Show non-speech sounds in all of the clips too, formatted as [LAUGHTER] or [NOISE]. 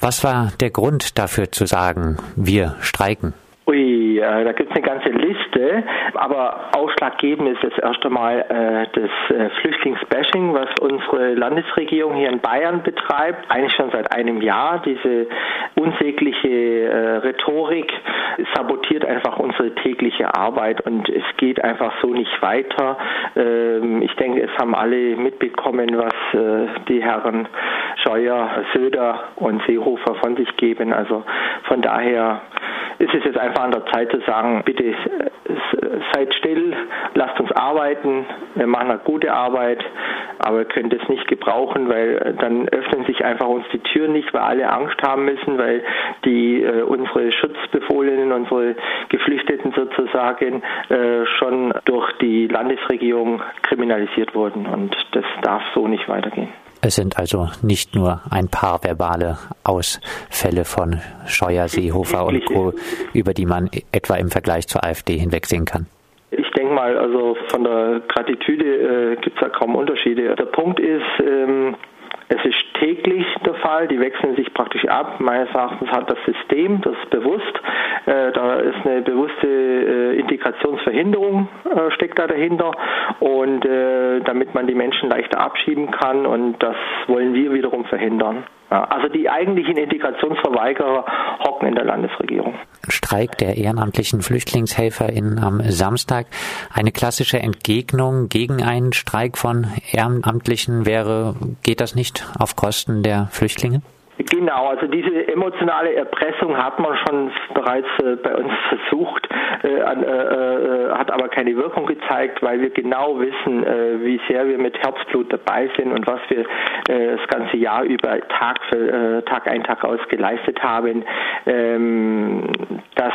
Was war der Grund dafür zu sagen, wir streiken? Ui, äh, da gibt es eine ganze Liste, aber ausschlaggebend ist das erste Mal äh, das äh, Flüchtlingsbashing, was unsere Landesregierung hier in Bayern betreibt, eigentlich schon seit einem Jahr. Diese unsägliche äh, Rhetorik sabotiert einfach unsere tägliche Arbeit und es geht einfach so nicht weiter. Ähm, ich denke, es haben alle mitbekommen, was äh, die Herren Scheuer, Söder und Seehofer von sich geben. Also von daher ist es jetzt einfach an der Zeit zu sagen, bitte äh, seid still, lasst uns arbeiten, wir machen eine gute Arbeit, aber wir können das nicht gebrauchen, weil dann öffnen sich einfach uns die Türen nicht, weil alle Angst haben müssen, weil die äh, unsere Schutzbefohlenen, unsere Geflüchteten sozusagen äh, schon durch die Landesregierung kriminalisiert wurden und das darf so nicht weitergehen. Es sind also nicht nur ein paar verbale Ausfälle von Scheuer, Seehofer und Co., über die man etwa im Vergleich zur AfD hinwegsehen kann. Ich denke mal, also von der Gratitüde äh, gibt es da kaum Unterschiede. Der Punkt ist, ähm, es ist täglich der Fall, die wechseln sich praktisch ab. Meines Erachtens hat das System, das ist bewusst, äh, da ist eine bewusste äh, Integrationsverhinderung äh, steckt da dahinter und äh, damit man die Menschen leichter abschieben kann und das wollen wir wiederum verhindern. Also die eigentlichen Integrationsverweigerer hocken in der Landesregierung. Streik der ehrenamtlichen FlüchtlingshelferInnen am Samstag. Eine klassische Entgegnung gegen einen Streik von Ehrenamtlichen wäre, geht das nicht auf Kosten der Flüchtlinge? Genau, also diese emotionale Erpressung hat man schon bereits äh, bei uns versucht, äh, äh, äh, hat aber keine Wirkung gezeigt, weil wir genau wissen, äh, wie sehr wir mit Herzblut dabei sind und was wir äh, das ganze Jahr über Tag für Tag ein Tag aus geleistet haben. Ähm, das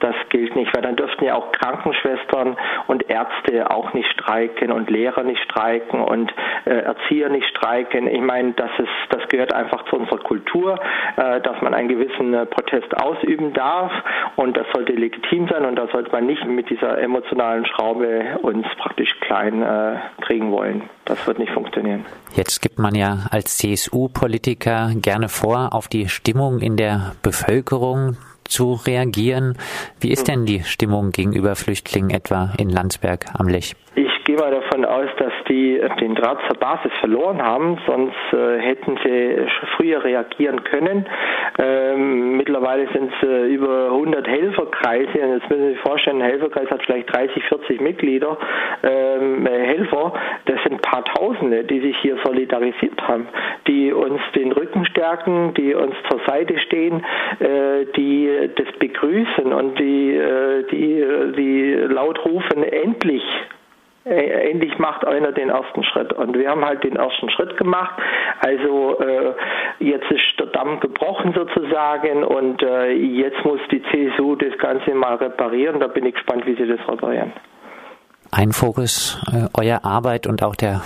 das gilt nicht, weil dann dürften ja auch Krankenschwestern und Ärzte auch nicht streiken und Lehrer nicht streiken und äh, Erzieher nicht streiken. Ich meine, das ist, das gehört einfach zu unserer Kultur, äh, dass man einen gewissen äh, Protest ausüben darf und das sollte legitim sein und da sollte man nicht mit dieser emotionalen Schraube uns praktisch klein äh, kriegen wollen. Das wird nicht funktionieren. Jetzt gibt man ja als CSU-Politiker gerne vor, auf die Stimmung in der Bevölkerung zu reagieren. Wie ist denn die Stimmung gegenüber Flüchtlingen etwa in Landsberg am Lech? Mal davon aus, dass die den Draht zur Basis verloren haben, sonst äh, hätten sie früher reagieren können. Ähm, mittlerweile sind es äh, über 100 Helferkreise und jetzt müssen Sie sich vorstellen, ein Helferkreis hat vielleicht 30, 40 Mitglieder, ähm, äh, Helfer, das sind ein paar Tausende, die sich hier solidarisiert haben, die uns den Rücken stärken, die uns zur Seite stehen, äh, die das begrüßen und die, äh, die, die laut rufen, endlich äh, endlich macht einer den ersten Schritt. Und wir haben halt den ersten Schritt gemacht. Also äh, jetzt ist der Damm gebrochen sozusagen und äh, jetzt muss die CSU das Ganze mal reparieren. Da bin ich gespannt, wie sie das reparieren. Ein Fokus äh, eurer Arbeit und auch der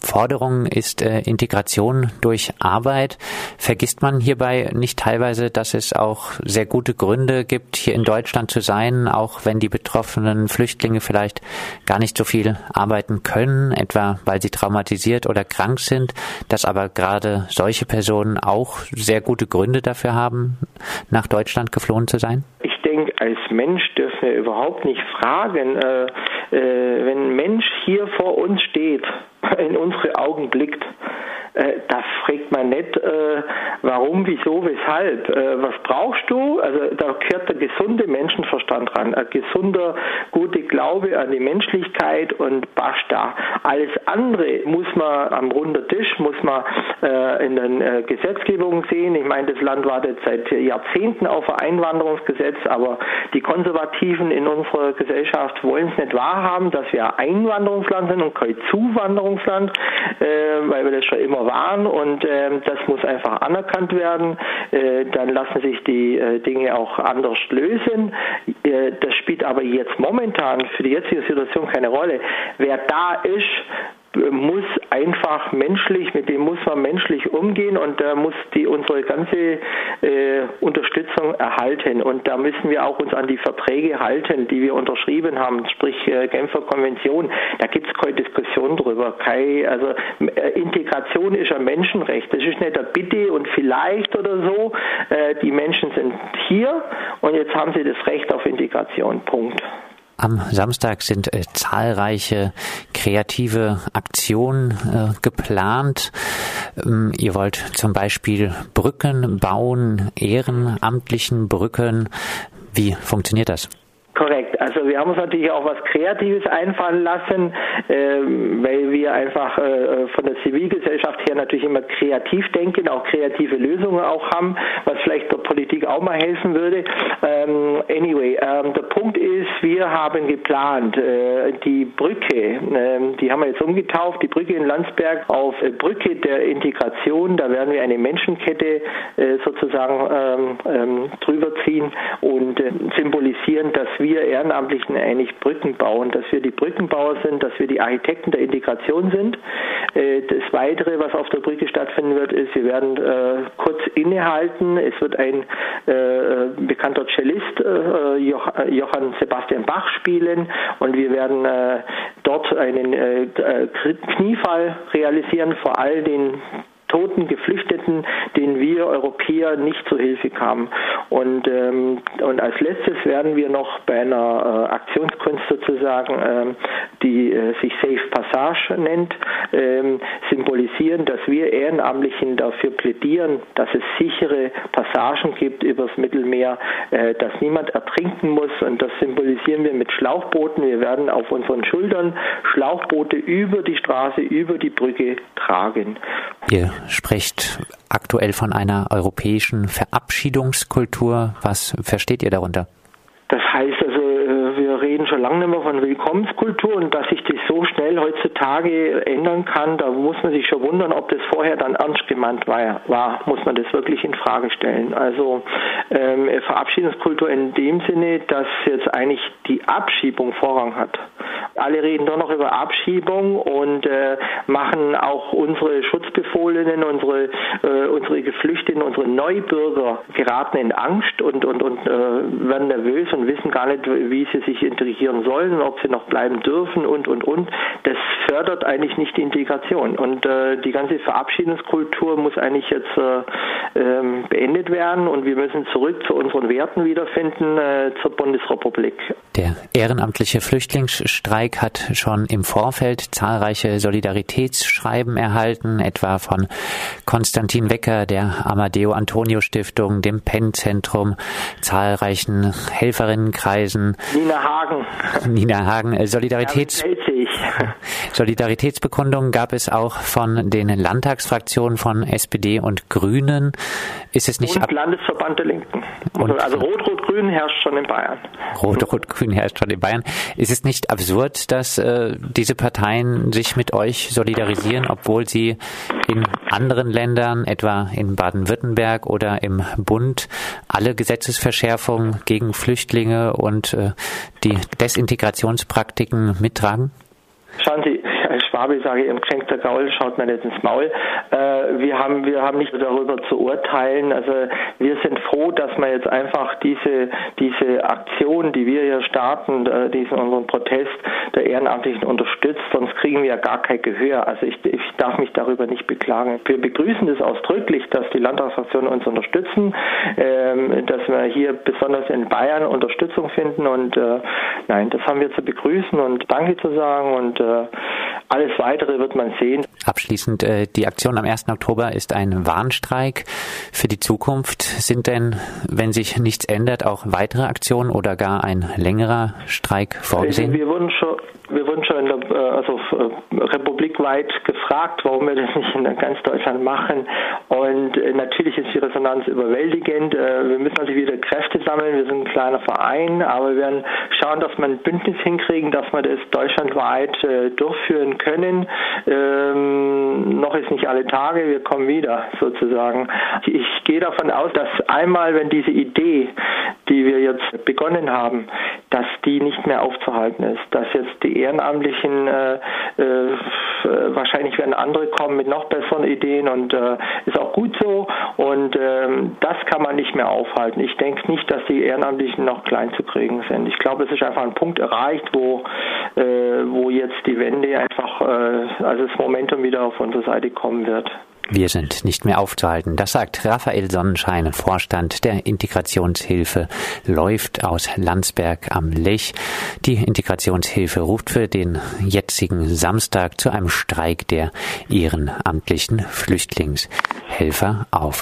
Forderung ist äh, Integration durch Arbeit. Vergisst man hierbei nicht teilweise, dass es auch sehr gute Gründe gibt, hier in Deutschland zu sein, auch wenn die betroffenen Flüchtlinge vielleicht gar nicht so viel arbeiten können, etwa weil sie traumatisiert oder krank sind, dass aber gerade solche Personen auch sehr gute Gründe dafür haben, nach Deutschland geflohen zu sein? Ich denke, als Mensch dürfen wir überhaupt nicht fragen, äh, wenn ein Mensch hier vor uns steht, [LAUGHS] in unsere Augen blickt, äh, da fragt man nicht, äh, warum, wieso, weshalb. Äh, was brauchst du? Also da gehört der gesunde Menschenverstand ran, ein gesunder, guter Glaube an die Menschlichkeit und basta. Alles andere muss man am runden Tisch, muss man äh, in den äh, Gesetzgebungen sehen. Ich meine, das Land wartet seit Jahrzehnten auf ein Einwanderungsgesetz, aber die Konservativen in unserer Gesellschaft wollen es nicht wahrhaben, dass wir ein Einwanderungsland sind und kein Zuwanderungsland, äh, weil wir das schon immer waren und äh, das muss einfach anerkannt werden. Äh, dann lassen sich die äh, Dinge auch anders lösen. Äh, das spielt aber jetzt momentan für die jetzige Situation keine Rolle. Wer da ist, muss einfach menschlich, mit dem muss man menschlich umgehen und da muss die unsere ganze äh, Unterstützung erhalten und da müssen wir auch uns an die Verträge halten, die wir unterschrieben haben, sprich äh, Genfer Konvention. Da gibt es keine Diskussion drüber. Keine, also äh, Integration ist ein Menschenrecht. Das ist nicht ein Bitte und vielleicht oder so. Äh, die Menschen sind hier und jetzt haben sie das Recht auf Integration. Punkt. Am Samstag sind äh, zahlreiche kreative Aktionen äh, geplant. Ähm, ihr wollt zum Beispiel Brücken bauen, ehrenamtlichen Brücken. Wie funktioniert das? Korrekt. Also wir haben uns natürlich auch was Kreatives einfallen lassen, ähm, weil wir einfach äh, von der Zivilgesellschaft her natürlich immer kreativ denken, auch kreative Lösungen auch haben, was vielleicht der Politik auch mal helfen würde. Ähm, anyway, ähm, der Punkt ist, wir haben geplant, äh, die Brücke, ähm, die haben wir jetzt umgetauft, die Brücke in Landsberg auf äh, Brücke der Integration. Da werden wir eine Menschenkette äh, sozusagen ähm, ähm, drüber ziehen und äh, symbolisieren, dass wir Ehrenamtlichen eigentlich Brücken bauen, dass wir die Brückenbauer sind, dass wir die Architekten der Integration sind. Äh, das Weitere, was auf der Brücke stattfinden wird, ist, wir werden äh, kurz innehalten. Es wird ein äh, bekannter Cellist, Johann Sebastian Bach, spielen und wir werden dort einen Kniefall realisieren vor all den toten Geflüchteten, denen wir Europäer nicht zur Hilfe kamen. Und, ähm, und als letztes werden wir noch bei einer äh, Aktionskunst sozusagen, ähm, die äh, sich Safe Passage nennt, ähm, symbolisieren, dass wir Ehrenamtlichen dafür plädieren, dass es sichere Passagen gibt übers Mittelmeer, äh, dass niemand ertrinken muss. Und das symbolisieren wir mit Schlauchbooten. Wir werden auf unseren Schultern Schlauchboote über die Straße, über die Brücke tragen. Ihr spricht aktuell von einer europäischen Verabschiedungskultur. Was versteht ihr darunter? Das heißt also, äh, wir reden schon lange nicht mehr von Willkommenskultur und dass sich das so schnell heutzutage ändern kann, da muss man sich schon wundern, ob das vorher dann ernst gemeint war, war muss man das wirklich in Frage stellen. Also ähm, Verabschiedungskultur in dem Sinne, dass jetzt eigentlich die Abschiebung Vorrang hat. Alle reden doch noch über Abschiebung und äh, machen auch unsere Schutzbefohlenen, unsere, äh, unsere Geflüchteten, unsere Neubürger geraten in Angst und, und, und äh, werden nervös und wissen gar nicht, wie sie sich integrieren sollen, ob sie noch bleiben dürfen und, und, und. Das fördert eigentlich nicht die Integration. Und äh, die ganze Verabschiedungskultur muss eigentlich jetzt äh, ähm, beendet werden und wir müssen zurück zu unseren Werten wiederfinden, äh, zur Bundesrepublik. Der ehrenamtliche Flüchtlingsstreik hat schon im Vorfeld zahlreiche Solidaritätsschreiben erhalten, etwa von Konstantin Wecker, der Amadeo Antonio Stiftung, dem Penn-Zentrum, zahlreichen Helferinnenkreisen. Nina Hagen. Nina Hagen. Äh, Solidaritäts [LAUGHS] Solidaritätsbekundungen gab es auch von den Landtagsfraktionen von SPD und Grünen. Ist es nicht und Landesverband der Linken. Also, also Rot-Rot-Grün herrscht schon in Bayern. Rot-Rot-Grün herrscht schon in Bayern. Ist es nicht absurd, dass äh, diese Parteien sich mit euch solidarisieren, obwohl sie in anderen Ländern, etwa in Baden-Württemberg oder im Bund, alle Gesetzesverschärfungen gegen Flüchtlinge und äh, die Desintegrationspraktiken mittragen? Schauen Sie, Schwabe sage im geschenkter Gaul schaut man nicht ins Maul. Äh, wir, haben, wir haben nicht darüber zu urteilen. Also wir sind froh, dass man jetzt einfach diese, diese Aktion, die wir hier starten, äh, diesen unseren Protest der Ehrenamtlichen unterstützt, sonst kriegen wir ja gar kein Gehör. Also ich, ich darf mich darüber nicht beklagen. Wir begrüßen es ausdrücklich, dass die Landtagsfraktionen uns unterstützen, ähm, dass wir hier besonders in Bayern Unterstützung finden und äh, nein, das haben wir zu begrüßen und Danke zu sagen und äh, alles weitere wird man sehen. Abschließend, äh, die Aktion am 1. Oktober ist ein Warnstreik für die Zukunft. Sind denn, wenn sich nichts ändert, auch weitere Aktionen oder gar ein längerer Streik vorgesehen? Wir wurden schon, wir wurden schon der, äh, also äh, republikweit gefragt, warum wir das nicht in ganz Deutschland machen. Und natürlich ist die Resonanz überwältigend. Wir müssen natürlich wieder Kräfte sammeln. Wir sind ein kleiner Verein, aber wir werden schauen, dass wir ein Bündnis hinkriegen, dass wir das deutschlandweit durchführen können. Ähm, noch ist nicht alle Tage, wir kommen wieder sozusagen. Ich gehe davon aus, dass einmal, wenn diese Idee, die wir jetzt begonnen haben, dass die nicht mehr aufzuhalten ist, dass jetzt die Ehrenamtlichen äh, äh, wahrscheinlich werden andere kommen mit noch besseren Ideen und äh, ist auch gut so. Und ähm, das kann man nicht mehr aufhalten. Ich denke nicht, dass die Ehrenamtlichen noch klein zu kriegen sind. Ich glaube, es ist einfach ein Punkt erreicht, wo, äh, wo jetzt die Wende einfach, äh, also das Momentum wieder auf unsere Seite kommen wird. Wir sind nicht mehr aufzuhalten. Das sagt Raphael Sonnenschein, Vorstand der Integrationshilfe, läuft aus Landsberg am Lech. Die Integrationshilfe ruft für den jetzigen Samstag zu einem Streik der ehrenamtlichen Flüchtlingshelfer auf.